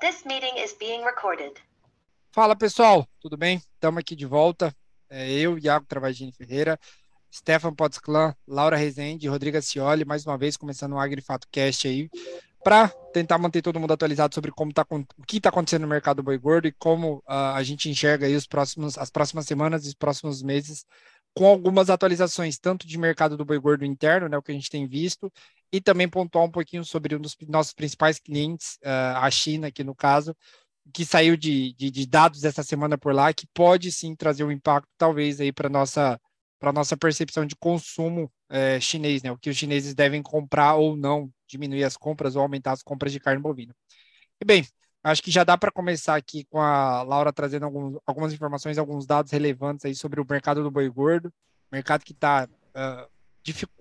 This meeting is being recorded. Fala pessoal, tudo bem? Estamos aqui de volta. É eu, Iago Travagini Ferreira, Stefan Potsclan, Laura Rezende, Rodrigo Cioli, mais uma vez começando o AgriFato Cast aí, para tentar manter todo mundo atualizado sobre como tá, o que está acontecendo no mercado do boi gordo e como uh, a gente enxerga aí os próximos, as próximas semanas e os próximos meses com algumas atualizações, tanto de mercado do boi gordo interno, né, o que a gente tem visto, e também pontuar um pouquinho sobre um dos nossos principais clientes, uh, a China, aqui no caso, que saiu de, de, de, dados essa semana por lá, que pode sim trazer um impacto, talvez, aí para nossa para nossa percepção de consumo é, chinês, né? O que os chineses devem comprar ou não, diminuir as compras ou aumentar as compras de carne bovina. E bem, acho que já dá para começar aqui com a Laura trazendo alguns, algumas informações, alguns dados relevantes aí sobre o mercado do boi gordo, mercado que está uh,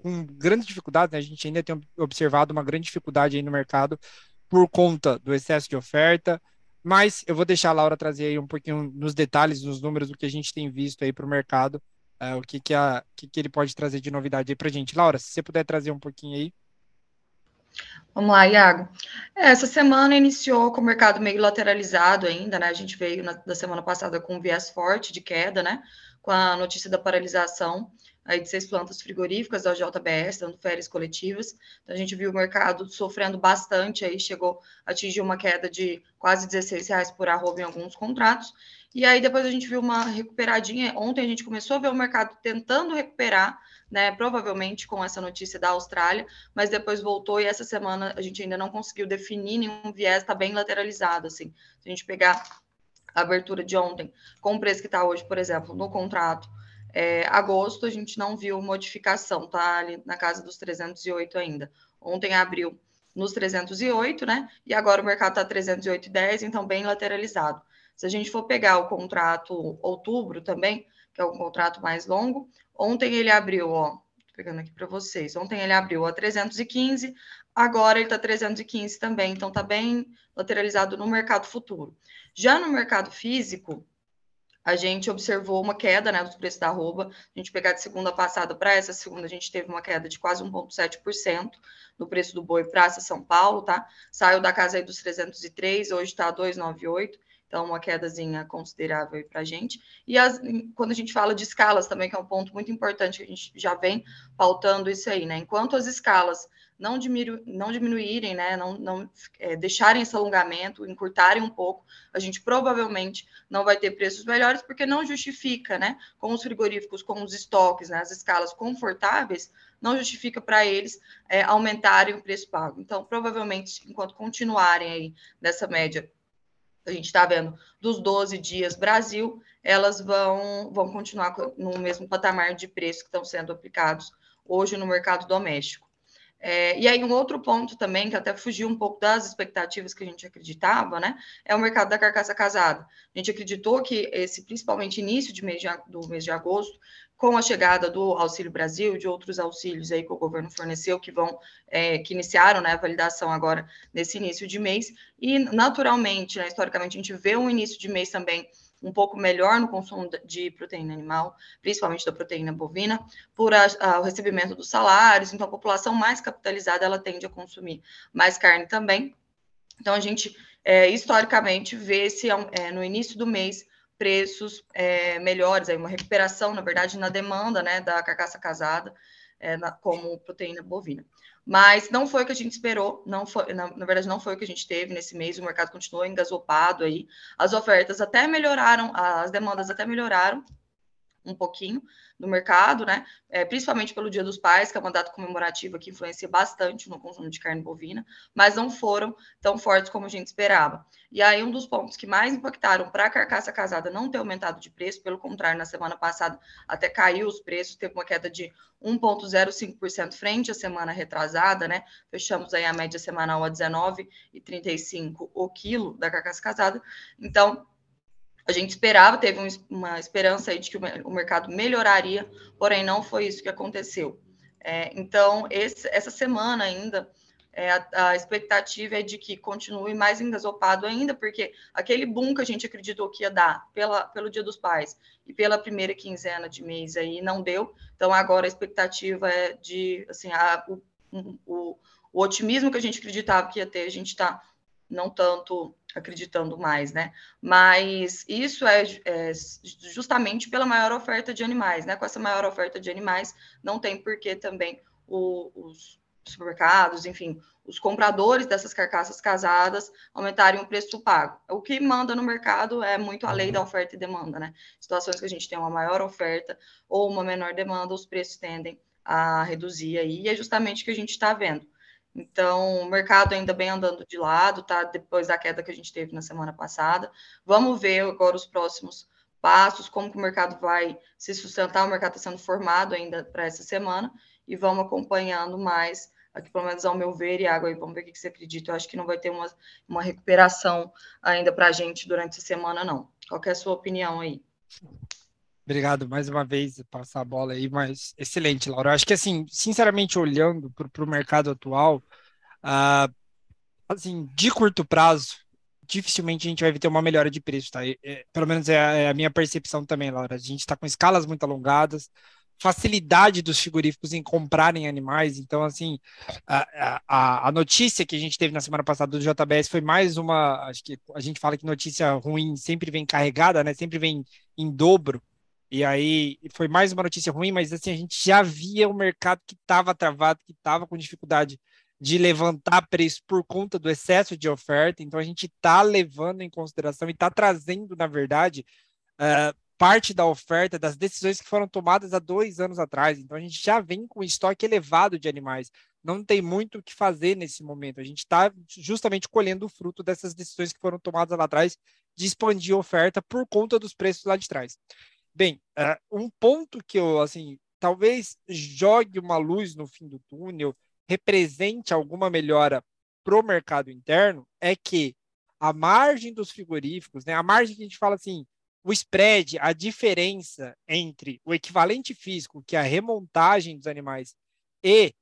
com grandes dificuldades, né? A gente ainda tem observado uma grande dificuldade aí no mercado por conta do excesso de oferta, mas eu vou deixar a Laura trazer aí um pouquinho nos detalhes, nos números do que a gente tem visto aí para o mercado, uh, o que que, a, que que ele pode trazer de novidade aí para a gente. Laura, se você puder trazer um pouquinho aí. Vamos lá, Iago. É, essa semana iniciou com o mercado meio lateralizado ainda, né? A gente veio na, da semana passada com um viés forte de queda, né? Com a notícia da paralisação aí de seis plantas frigoríficas da JBS, dando férias coletivas. Então, a gente viu o mercado sofrendo bastante, aí chegou a atingir uma queda de quase 16 reais por arroba em alguns contratos. E aí depois a gente viu uma recuperadinha. Ontem a gente começou a ver o mercado tentando recuperar, né? Provavelmente com essa notícia da Austrália, mas depois voltou e essa semana a gente ainda não conseguiu definir nenhum viés, está bem lateralizado, assim. Se a gente pegar a abertura de ontem com o preço que está hoje, por exemplo, no contrato é, agosto a gente não viu modificação, tá ali na casa dos 308 ainda. Ontem abriu nos 308, né? E agora o mercado está 308,10, então bem lateralizado. Se a gente for pegar o contrato outubro também, que é um contrato mais longo, ontem ele abriu, ó, tô pegando aqui para vocês. Ontem ele abriu a 315, agora ele está 315 também, então tá bem lateralizado no mercado futuro. Já no mercado físico, a gente observou uma queda né, dos preços da arroba. A gente pegar de segunda passada para essa segunda, a gente teve uma queda de quase 1,7% no preço do boi para essa São Paulo, tá? Saiu da casa aí dos 303, hoje está 298. Então, uma quedazinha considerável para a gente. E as, quando a gente fala de escalas também, que é um ponto muito importante, que a gente já vem pautando isso aí, né? Enquanto as escalas não, diminu não diminuírem, né, não, não é, deixarem esse alongamento, encurtarem um pouco, a gente provavelmente não vai ter preços melhores, porque não justifica, né, com os frigoríficos, com os estoques, né, as escalas confortáveis, não justifica para eles é, aumentarem o preço pago. Então, provavelmente, enquanto continuarem aí nessa média, a gente está vendo dos 12 dias Brasil, elas vão, vão continuar no mesmo patamar de preço que estão sendo aplicados hoje no mercado doméstico. É, e aí, um outro ponto também, que até fugiu um pouco das expectativas que a gente acreditava, né? É o mercado da carcaça casada. A gente acreditou que esse, principalmente início de mês de, do mês de agosto, com a chegada do Auxílio Brasil, de outros auxílios aí que o governo forneceu, que vão, é, que iniciaram né, a validação agora nesse início de mês, e naturalmente, né, historicamente, a gente vê um início de mês também um pouco melhor no consumo de proteína animal, principalmente da proteína bovina, por a, a, o recebimento dos salários. Então, a população mais capitalizada ela tende a consumir mais carne também. Então, a gente é, historicamente vê esse é, no início do mês preços é, melhores, aí uma recuperação, na verdade, na demanda né, da carcaça casada é, na, como proteína bovina. Mas não foi o que a gente esperou, não foi, na, na, verdade, não foi o que a gente teve nesse mês, o mercado continuou engasopado aí, as ofertas até melhoraram, as demandas até melhoraram um pouquinho, no mercado, né? É, principalmente pelo Dia dos Pais, que é uma data comemorativa que influencia bastante no consumo de carne bovina, mas não foram tão fortes como a gente esperava. E aí, um dos pontos que mais impactaram para a carcaça casada não ter aumentado de preço, pelo contrário, na semana passada até caiu os preços, teve uma queda de 1,05% frente à semana retrasada, né? Fechamos aí a média semanal a 19,35 o quilo da carcaça casada. Então, a gente esperava, teve uma esperança de que o mercado melhoraria, porém não foi isso que aconteceu. É, então, esse, essa semana ainda, é, a, a, expectativa é de que continue mais engasopado ainda, porque aquele boom que a gente acreditou que ia dar pela, pelo Dia dos Pais e pela primeira quinzena de mês aí não deu. Então, agora a expectativa é de, assim, a, o, o, o otimismo que a gente acreditava que ia ter, a gente está não tanto acreditando mais, né? Mas isso é, é, justamente pela maior oferta de animais, né? Com essa maior oferta de animais, não tem por que também o, os supermercados, enfim, os compradores dessas carcaças casadas aumentarem o preço pago. O que manda no mercado é muito a lei da oferta e demanda, né? Situações que a gente tem uma maior oferta ou uma menor demanda, os preços tendem a reduzir aí, e é justamente o que a gente está vendo. Então, o mercado ainda bem andando de lado, tá? Depois da queda que a gente teve na semana passada. Vamos ver agora os próximos passos, como que o mercado vai se sustentar. O mercado está sendo formado ainda para essa semana e vamos acompanhando mais aqui, pelo menos ao meu ver, e água aí, vamos ver o que você acredita. Eu acho que não vai ter uma, uma recuperação ainda para a gente durante essa semana, não. Qual é a sua opinião aí? Obrigado mais uma vez passar a bola aí, mas excelente, Laura. Eu acho que assim, sinceramente olhando para o mercado atual, uh, assim, de curto prazo, dificilmente a gente vai ter uma melhora de preço, tá? É, pelo menos é a, é a, minha percepção também, Laura. A gente está com escalas muito alongadas, facilidade dos frigoríficos em comprarem animais. Então, assim, a, a, a, notícia que a gente teve na semana passada do JBS foi mais uma. Acho que a gente fala que notícia ruim sempre vem carregada, né? Sempre vem em dobro. E aí foi mais uma notícia ruim, mas assim, a gente já via o mercado que estava travado, que estava com dificuldade de levantar preço por conta do excesso de oferta. Então a gente está levando em consideração e está trazendo, na verdade, uh, parte da oferta das decisões que foram tomadas há dois anos atrás. Então a gente já vem com estoque elevado de animais. Não tem muito o que fazer nesse momento. A gente está justamente colhendo o fruto dessas decisões que foram tomadas lá atrás de expandir a oferta por conta dos preços lá de trás. Bem, uh, um ponto que eu, assim, talvez jogue uma luz no fim do túnel, represente alguma melhora para o mercado interno, é que a margem dos frigoríficos, né, a margem que a gente fala assim, o spread, a diferença entre o equivalente físico, que é a remontagem dos animais, e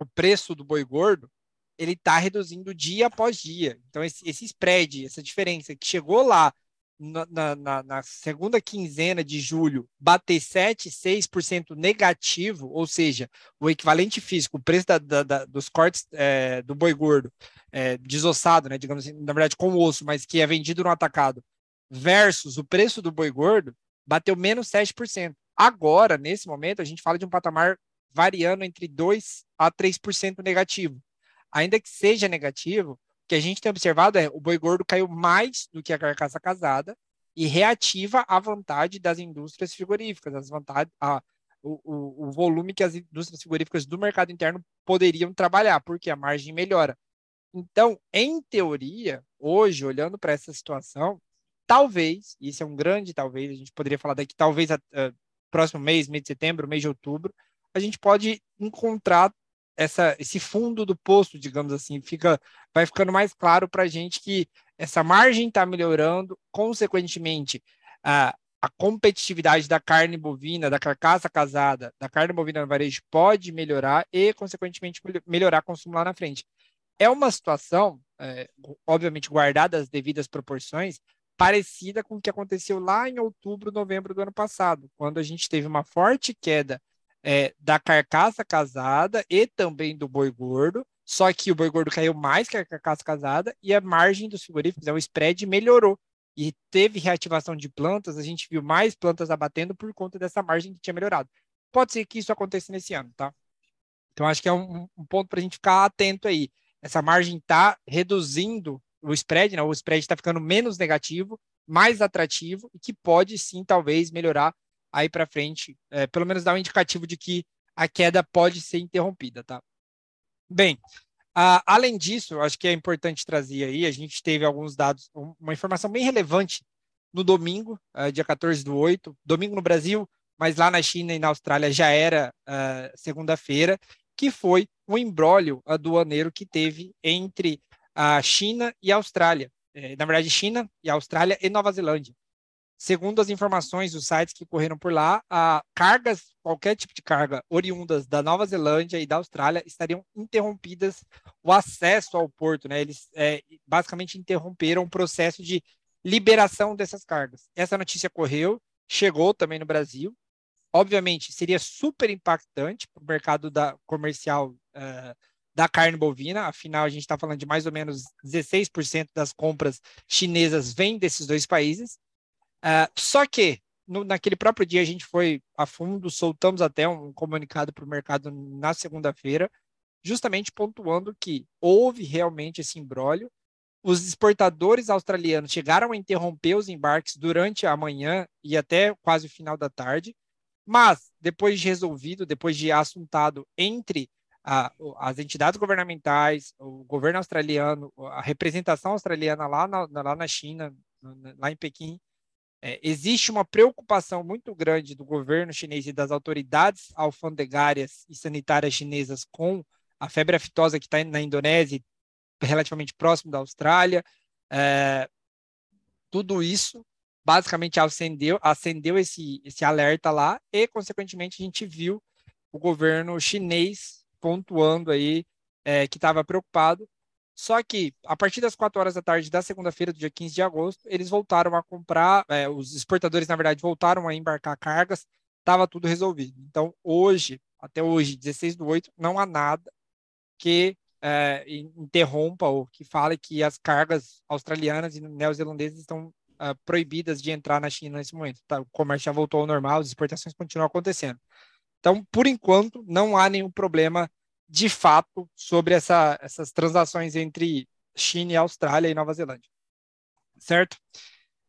o preço do boi gordo, ele está reduzindo dia após dia. Então, esse, esse spread, essa diferença que chegou lá na, na, na, segunda quinzena de julho bater 7, 6% negativo, ou seja, o equivalente físico, o preço da, da, da, dos cortes é, do boi gordo, é, desossado, né, digamos assim, na verdade com osso, mas que é vendido no atacado, versus o preço do boi gordo, bateu menos 7%. Agora, nesse momento, a gente fala de um patamar variando entre 2 a 3% negativo. Ainda que seja negativo, que a gente tem observado é o boi gordo caiu mais do que a carcaça casada e reativa a vontade das indústrias frigoríficas, as vontade, a, o, o, volume que as indústrias frigoríficas do mercado interno poderiam trabalhar, porque a margem melhora. Então, em teoria, hoje, olhando para essa situação, talvez, isso é um grande talvez, a gente poderia falar daqui, talvez, a, a, próximo mês, mês de setembro, mês de outubro, a gente pode encontrar essa, esse fundo do poço, digamos assim, fica, vai ficando mais claro para a gente que essa margem está melhorando, consequentemente, a, a competitividade da carne bovina, da carcaça casada, da carne bovina no varejo pode melhorar e, consequentemente, melhorar o consumo lá na frente. É uma situação, é, obviamente, guardada as devidas proporções, parecida com o que aconteceu lá em outubro, novembro do ano passado, quando a gente teve uma forte queda é, da carcaça casada e também do boi gordo, só que o boi gordo caiu mais que a carcaça casada e a margem dos frigoríficos, é, o spread melhorou. E teve reativação de plantas, a gente viu mais plantas abatendo por conta dessa margem que tinha melhorado. Pode ser que isso aconteça nesse ano, tá? Então, acho que é um, um ponto para a gente ficar atento aí. Essa margem está reduzindo o spread, né? o spread está ficando menos negativo, mais atrativo e que pode sim, talvez, melhorar aí para frente, é, pelo menos dá um indicativo de que a queda pode ser interrompida, tá? Bem, a, além disso, acho que é importante trazer aí, a gente teve alguns dados, uma informação bem relevante no domingo, uh, dia 14 do 8, domingo no Brasil, mas lá na China e na Austrália já era uh, segunda-feira, que foi o embrólio aduaneiro que teve entre a China e a Austrália. É, na verdade, China e Austrália e Nova Zelândia. Segundo as informações dos sites que correram por lá, a cargas, qualquer tipo de carga oriundas da Nova Zelândia e da Austrália estariam interrompidas o acesso ao porto, né? Eles é, basicamente interromperam o processo de liberação dessas cargas. Essa notícia correu, chegou também no Brasil. Obviamente, seria super impactante para o mercado da, comercial uh, da carne bovina, afinal, a gente está falando de mais ou menos 16% das compras chinesas vêm desses dois países. Uh, só que, no, naquele próprio dia, a gente foi a fundo, soltamos até um comunicado para o mercado na segunda-feira, justamente pontuando que houve realmente esse imbróglio. Os exportadores australianos chegaram a interromper os embarques durante a manhã e até quase o final da tarde, mas depois de resolvido, depois de assuntado entre a, as entidades governamentais, o governo australiano, a representação australiana lá na, lá na China, lá em Pequim, é, existe uma preocupação muito grande do governo chinês e das autoridades alfandegárias e sanitárias chinesas com a febre aftosa que está na Indonésia, relativamente próximo da Austrália. É, tudo isso basicamente acendeu, acendeu esse, esse alerta lá e, consequentemente, a gente viu o governo chinês pontuando aí é, que estava preocupado. Só que, a partir das 4 horas da tarde da segunda-feira, do dia 15 de agosto, eles voltaram a comprar, é, os exportadores, na verdade, voltaram a embarcar cargas, estava tudo resolvido. Então, hoje, até hoje, 16 do 8, não há nada que é, interrompa ou que fale que as cargas australianas e neozelandesas estão uh, proibidas de entrar na China nesse momento. Tá? O comércio já voltou ao normal, as exportações continuam acontecendo. Então, por enquanto, não há nenhum problema de fato sobre essa, essas transações entre China e Austrália e Nova Zelândia. Certo?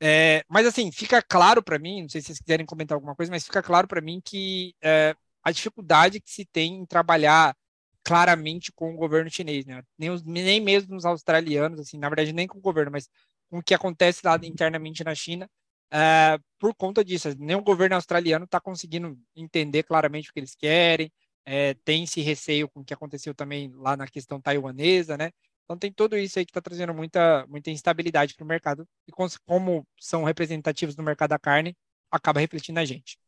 É, mas assim, fica claro para mim, não sei se vocês quiserem comentar alguma coisa, mas fica claro para mim que é, a dificuldade que se tem em trabalhar claramente com o governo chinês, né? Nem, os, nem mesmo os australianos, assim, na verdade nem com o governo, mas com o que acontece lá internamente na China, uh, por conta disso. Nem o governo australiano está conseguindo entender claramente o que eles querem, é, tem esse receio com o que aconteceu também lá na questão taiwanesa, né? Então tem tudo isso aí que está trazendo muita, muita instabilidade para o mercado e como são representativos no mercado da carne, acaba refletindo na gente.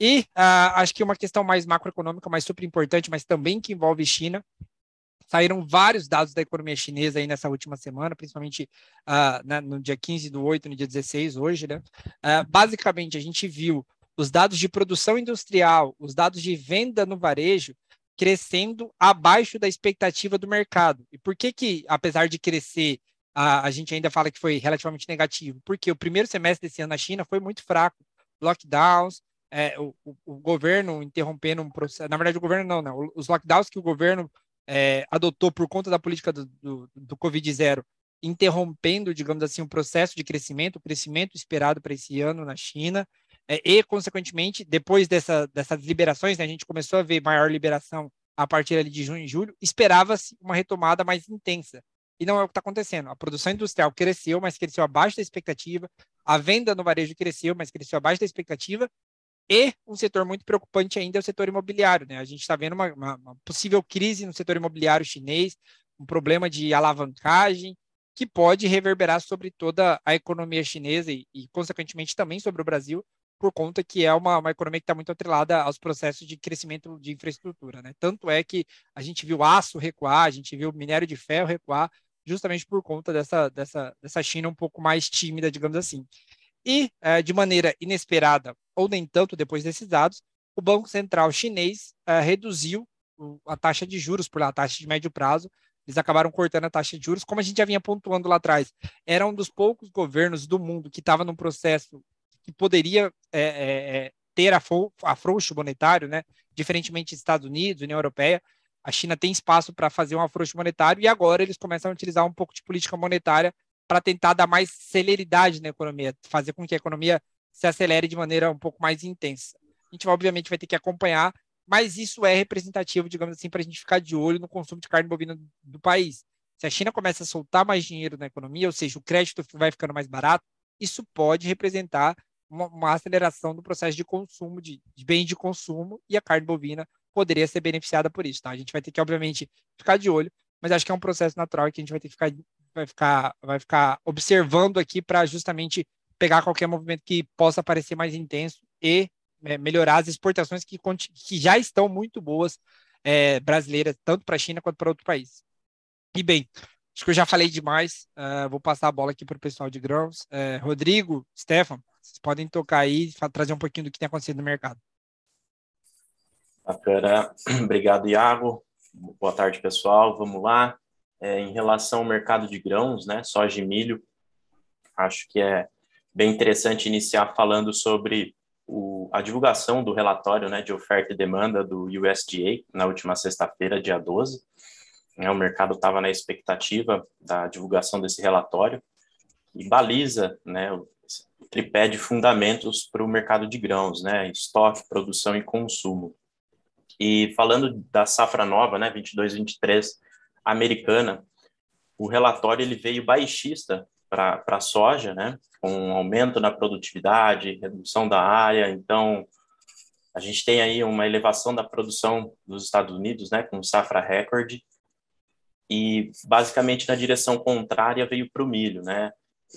E uh, acho que uma questão mais macroeconômica, mas super importante, mas também que envolve China. Saíram vários dados da economia chinesa aí nessa última semana, principalmente né, no dia 15 do 8, no dia 16, hoje, né? Uh, basicamente, a gente viu os dados de produção industrial, os dados de venda no varejo crescendo abaixo da expectativa do mercado. E por que que, apesar de crescer, a, a gente ainda fala que foi relativamente negativo? Porque o primeiro semestre desse ano na China foi muito fraco. Lockdowns, é, o, o, governo interrompendo um processo. Na verdade, o governo não, não. Os lockdowns que o governo é, adotou por conta da política do, do, do Covid-0, interrompendo, digamos assim, o processo de crescimento, o crescimento esperado para esse ano na China. É, e, consequentemente, depois dessa, dessas liberações, né, a gente começou a ver maior liberação a partir de junho e julho, esperava-se uma retomada mais intensa. E não é o que está acontecendo. A produção industrial cresceu, mas cresceu abaixo da expectativa. A venda no varejo cresceu, mas cresceu abaixo da expectativa. E um setor muito preocupante ainda é o setor imobiliário. Né? A gente está vendo uma, uma, uma, possível crise no setor imobiliário chinês, um problema de alavancagem que pode reverberar sobre toda a economia chinesa e, e consequentemente, também sobre o Brasil, por conta que é uma, uma economia que está muito atrelada aos processos de crescimento de infraestrutura. Né? Tanto é que a gente viu aço recuar, a gente viu minério de ferro recuar, justamente por conta dessa, dessa, dessa China um pouco mais tímida, digamos assim. E, é, de maneira inesperada, ou nem tanto depois desses dados, o Banco Central chinês é, reduziu a taxa de juros por lá, a taxa de médio prazo. Eles acabaram cortando a taxa de juros, como a gente já vinha pontuando lá atrás. Era um dos poucos governos do mundo que estava num processo que poderia é, é, ter afrouxo monetário, né? diferentemente dos Estados Unidos, União Europeia. A China tem espaço para fazer um afrouxo monetário e agora eles começam a utilizar um pouco de política monetária para tentar dar mais celeridade na economia, fazer com que a economia se acelere de maneira um pouco mais intensa. A gente, obviamente, vai ter que acompanhar, mas isso é representativo, digamos assim, para a gente ficar de olho no consumo de carne bovina do país. Se a China começa a soltar mais dinheiro na economia, ou seja, o crédito vai ficando mais barato, isso pode representar uma, uma aceleração do processo de consumo, de, de bens de consumo, e a carne bovina poderia ser beneficiada por isso. Tá? A gente vai ter que, obviamente, ficar de olho, mas acho que é um processo natural que a gente vai ter que ficar vai ficar, vai ficar observando aqui para justamente pegar qualquer movimento que possa parecer mais intenso e é, melhorar as exportações que, que já estão muito boas é, brasileiras, tanto para a China quanto para outro país. E bem, acho que eu já falei demais, uh, vou passar a bola aqui para o pessoal de grãos. Uh, Rodrigo, Stefan, vocês podem tocar aí e trazer um pouquinho do que tem acontecido no mercado. Bacana. Obrigado, Iago. Boa tarde, pessoal. Vamos lá. É, em relação ao mercado de grãos, né, soja e milho, acho que é bem interessante iniciar falando sobre o, a divulgação do relatório né, de oferta e demanda do USDA na última sexta-feira, dia 12. É, o mercado estava na expectativa da divulgação desse relatório e baliza né, tripé de fundamentos para o mercado de grãos, né, estoque, produção e consumo. E falando da safra nova, né, 22-23, americana, o relatório ele veio baixista para a soja, né, com um aumento na produtividade, redução da área, então a gente tem aí uma elevação da produção dos Estados Unidos, né, com safra recorde, e basicamente na direção contrária veio para o milho, né,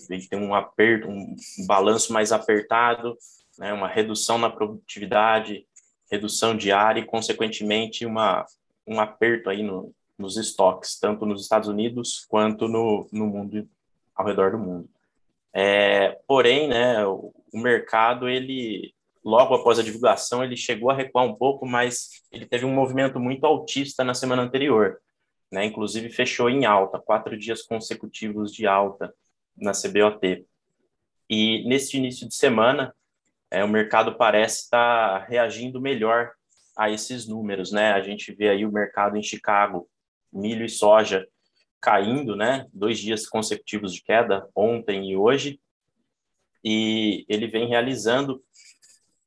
veio ter um aperto, um balanço mais apertado, né, uma redução na produtividade, redução de área e, consequentemente, uma, um aperto aí no, nos estoques, tanto nos Estados Unidos quanto no, no mundo, ao redor do mundo. É, porém, né, o, o mercado, ele, logo após a divulgação, ele chegou a recuar um pouco, mas ele teve um movimento muito altista na semana anterior, né, inclusive fechou em alta, quatro dias consecutivos de alta na CBOT. E nesse início de semana, é, o mercado parece estar reagindo melhor a esses números, né? A gente vê aí o mercado em Chicago, milho e soja caindo, né? Dois dias consecutivos de queda, ontem e hoje, e ele vem realizando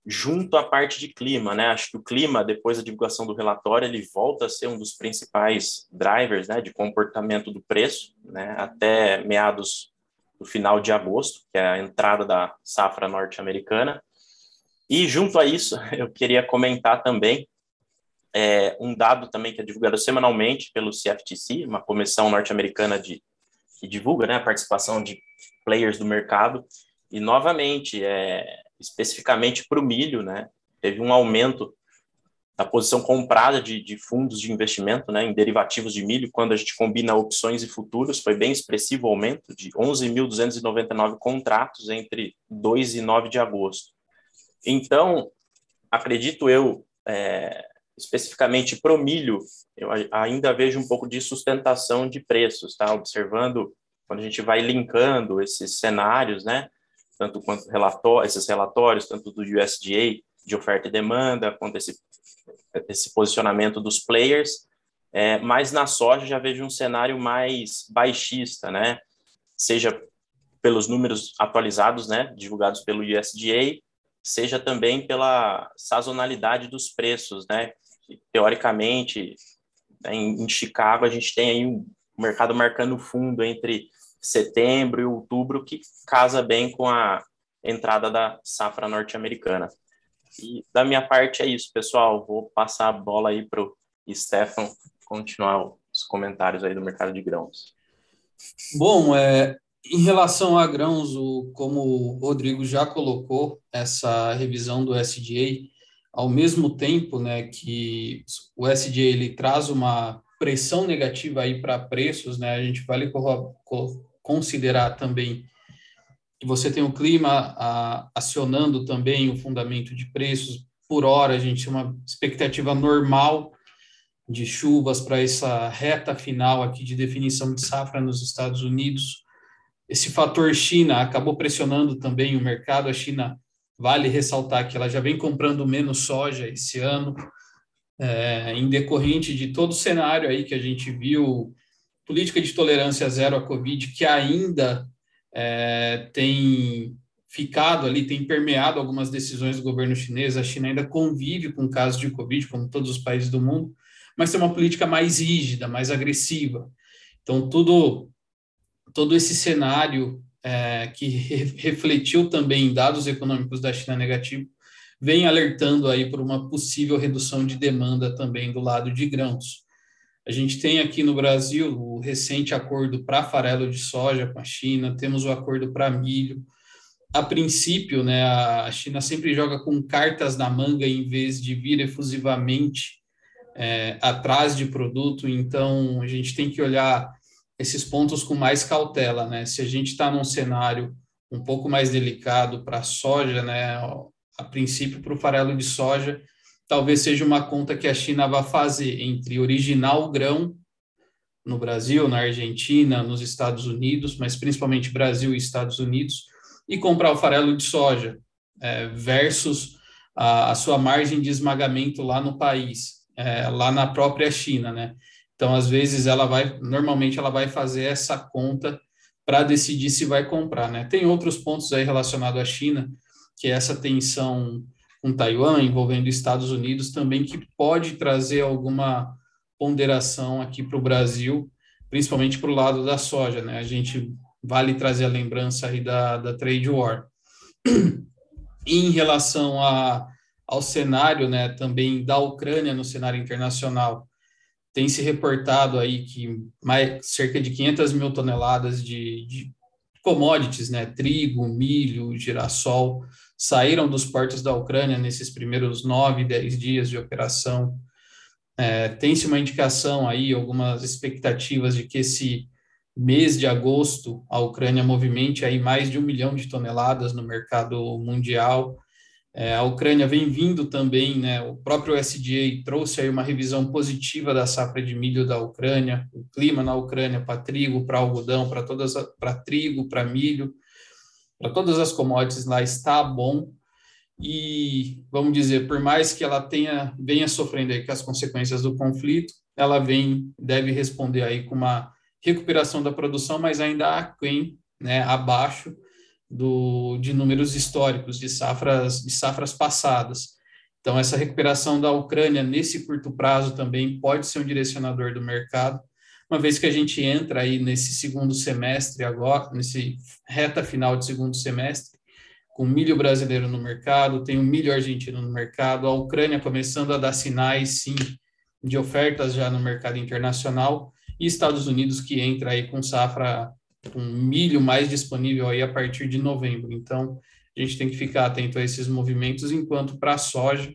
junto à parte de clima, né? Acho que o clima, depois da divulgação do relatório, ele volta a ser um dos principais drivers, né, de comportamento do preço, né? Até meados final de agosto, que é a entrada da safra norte-americana. E junto a isso, eu queria comentar também é, um dado também que é divulgado semanalmente pelo CFTC, uma comissão norte-americana de que divulga né, a participação de players do mercado. E novamente, é, especificamente para o milho, né, teve um aumento da posição comprada de, de, fundos de investimento né, em derivativos de milho, quando a gente combina opções e futuros, foi bem expressivo o aumento de 11.299 contratos entre 2 e 9 de agosto. Então, acredito eu, é, especificamente para o milho, eu ainda vejo um pouco de sustentação de preços, tá? Observando quando a gente vai linkando esses cenários, né? Tanto quanto relatório, esses relatórios, tanto do USDA de oferta e demanda, quanto esse, esse posicionamento dos players, é, mas na soja já vejo um cenário mais baixista, né? Seja pelos números atualizados, né, divulgados pelo USDA, seja também pela sazonalidade dos preços, né? Teoricamente, né, em, Chicago a gente tem aí um mercado marcando fundo entre setembro e outubro que casa bem com a entrada da safra norte-americana. E da minha parte é isso, pessoal. Vou passar a bola aí para o Stefan continuar os comentários aí do mercado de grãos. Bom, é, em relação a grãos, o, como o Rodrigo já colocou, essa revisão do SDA, ao mesmo tempo né, que o SDA ele traz uma pressão negativa aí para preços, né, a gente vale considerar também que você tem o clima a, acionando também o fundamento de preços. Por hora, a gente tem uma expectativa normal de chuvas para essa reta final aqui de definição de safra nos Estados Unidos esse fator China acabou pressionando também o mercado. A China, vale ressaltar que ela já vem comprando menos soja esse ano, é, em decorrente de todo o cenário aí que a gente viu, política de tolerância zero à Covid, que ainda é, tem ficado ali, tem permeado algumas decisões do governo chinês. A China ainda convive com casos de Covid, como todos os países do mundo, mas tem uma política mais rígida, mais agressiva. Então, tudo todo esse cenário é, que re refletiu também em dados econômicos da China negativo, vem alertando aí por uma possível redução de demanda também do lado de grãos. A gente tem aqui no Brasil o recente acordo para farelo de soja com a China, temos o acordo para milho. A princípio, né, a China sempre joga com cartas na manga em vez de vir efusivamente é, atrás de produto, então a gente tem que olhar esses pontos com mais cautela, né? Se a gente está num cenário um pouco mais delicado para a soja, né? A princípio, para o farelo de soja, talvez seja uma conta que a China vai fazer entre originar o grão no Brasil, na Argentina, nos Estados Unidos, mas principalmente Brasil e Estados Unidos, e comprar o farelo de soja é, versus a, a, sua margem de esmagamento lá no país, é, lá na própria China, né? Então, às vezes, ela vai, normalmente, ela vai fazer essa conta para decidir se vai comprar, né? Tem outros pontos aí relacionados à China, que é essa tensão com Taiwan, envolvendo Estados Unidos também, que pode trazer alguma ponderação aqui para o Brasil, principalmente para o lado da soja, né? A gente vale trazer a lembrança aí da, da trade war. em relação a, ao cenário, né, também da Ucrânia no cenário internacional, tem se reportado aí que mais cerca de 500 mil toneladas de, de commodities, né, trigo, milho, girassol, saíram dos portos da Ucrânia nesses primeiros nove, dez dias de operação. É, Tem-se uma indicação aí, algumas expectativas de que esse mês de agosto a Ucrânia movimente aí mais de um milhão de toneladas no mercado mundial. É, a Ucrânia vem vindo também, né, o próprio SDA trouxe aí uma revisão positiva da safra de milho da Ucrânia, o clima na Ucrânia para trigo, para algodão, para todas para trigo, para milho, para todas as commodities lá está bom. E vamos dizer, por mais que ela tenha venha sofrendo aí com as consequências do conflito, ela vem deve responder aí com uma recuperação da produção, mas ainda aquém, né, abaixo do, de números históricos de safras de safras passadas. Então essa recuperação da Ucrânia nesse curto prazo também pode ser um direcionador do mercado, uma vez que a gente entra aí nesse segundo semestre agora, nesse reta final de segundo semestre, com milho brasileiro no mercado, tem o milho argentino no mercado, a Ucrânia começando a dar sinais, sim, de ofertas já no mercado internacional, e Estados Unidos que entra aí com safra um milho mais disponível aí a partir de novembro. Então, a gente tem que ficar atento a esses movimentos, enquanto para a soja,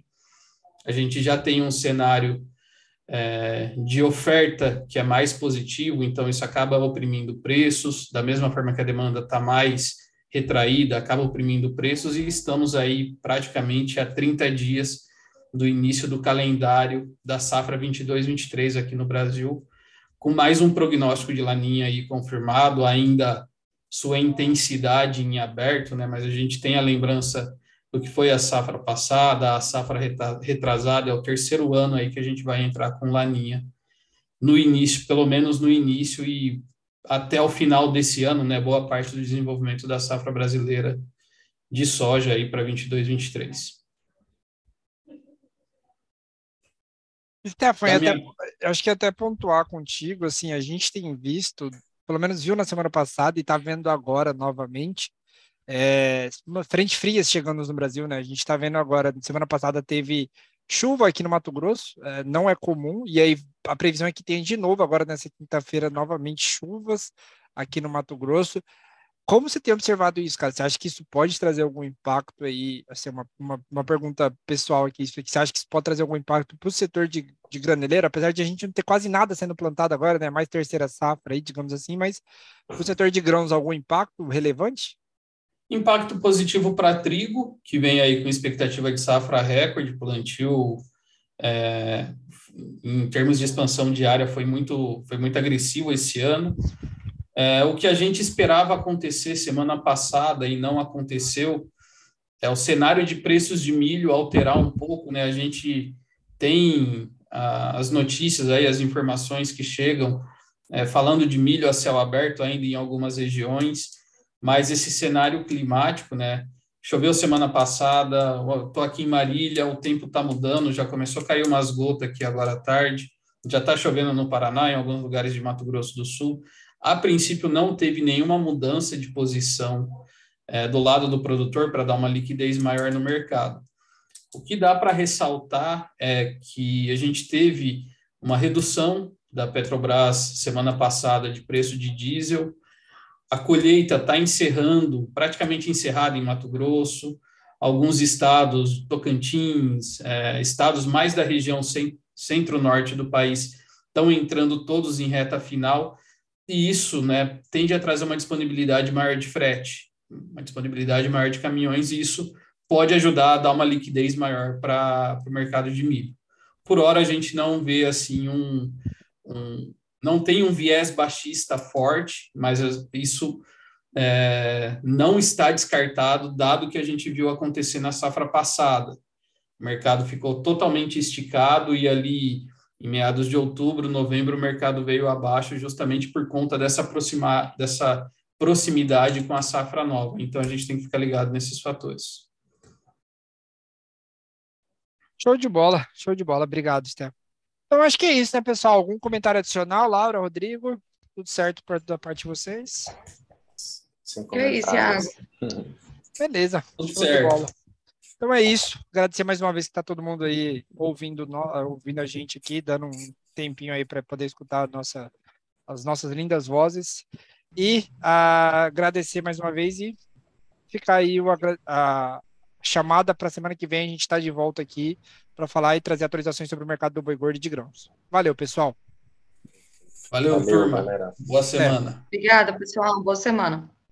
a gente já tem um cenário é, de oferta que é mais positivo, então isso acaba oprimindo preços, da mesma forma que a demanda está mais retraída, acaba oprimindo preços, e estamos aí praticamente a 30 dias do início do calendário da safra 22-23 aqui no Brasil, com mais um prognóstico de laninha aí confirmado, ainda sua intensidade em aberto, né? Mas a gente tem a lembrança do que foi a safra passada, a safra retrasada, é o terceiro ano aí que a gente vai entrar com laninha no início, pelo menos no início e até o final desse ano, né? Boa parte do desenvolvimento da safra brasileira de soja aí para 22, 23. Stefan, até, minha... acho que até pontuar contigo, assim, a gente tem visto, pelo menos viu na semana passada e está vendo agora novamente, é, frente frias chegando no Brasil, né? A gente está vendo agora, semana passada teve chuva aqui no Mato Grosso, é, não é comum, e aí a previsão é que tenha de novo agora nessa quinta-feira novamente chuvas aqui no Mato Grosso. Como você tem observado isso, cara? Você acha que isso pode trazer algum impacto aí? Assim, uma, uma, uma pergunta pessoal aqui. Você acha que isso pode trazer algum impacto para o setor de, de graneleiro? Apesar de a gente não ter quase nada sendo plantado agora, né? Mais terceira safra aí, digamos assim, mas o setor de grãos, algum impacto relevante? Impacto positivo para trigo, que vem aí com expectativa de safra recorde, plantio é, em termos de expansão de área foi muito, foi muito agressivo esse ano. É, o que a gente esperava acontecer semana passada e não aconteceu é o cenário de preços de milho alterar um pouco, né? A gente tem ah, as notícias aí, as informações que chegam é, falando de milho a céu aberto ainda em algumas regiões, mas esse cenário climático, né? Choveu semana passada, estou aqui em Marília, o tempo está mudando, já começou a cair umas gotas aqui agora à tarde, já está chovendo no Paraná, em alguns lugares de Mato Grosso do Sul a princípio não teve nenhuma mudança de posição é, do lado do produtor para dar uma liquidez maior no mercado. O que dá para ressaltar é que a gente teve uma redução da Petrobras semana passada de preço de diesel, a colheita está encerrando, praticamente encerrada em Mato Grosso, alguns estados, Tocantins, é, estados mais da região centro-norte do país, estão entrando todos em reta final, e isso né, tende a trazer uma disponibilidade maior de frete, uma disponibilidade maior de caminhões, e isso pode ajudar a dar uma liquidez maior para o mercado de milho. Por hora, a gente não vê assim um, um não tem um viés baixista forte, mas isso é, não está descartado, dado que a gente viu acontecer na safra passada. O mercado ficou totalmente esticado e ali em meados de outubro, novembro, o mercado veio abaixo justamente por conta dessa, aproximar, dessa proximidade com a safra nova. Então a gente tem que ficar ligado nesses fatores. Show de bola, show de bola. Obrigado, Stefan. Então acho que é isso, né, pessoal? Algum comentário adicional, Laura, Rodrigo? Tudo certo da parte de vocês? Sem É isso. Beleza, Tudo show certo. de bola. Então é isso. Agradecer mais uma vez que está todo mundo aí ouvindo, ouvindo a gente aqui, dando um tempinho aí para poder escutar a nossa, as nossas lindas vozes. E ah, agradecer mais uma vez e ficar aí o a chamada para a semana que vem. A gente está de volta aqui para falar e trazer atualizações sobre o mercado do boi gordo e de grãos. Valeu, pessoal. Valeu, Valeu, turma. galera. Boa semana. Obrigada, pessoal. Boa semana.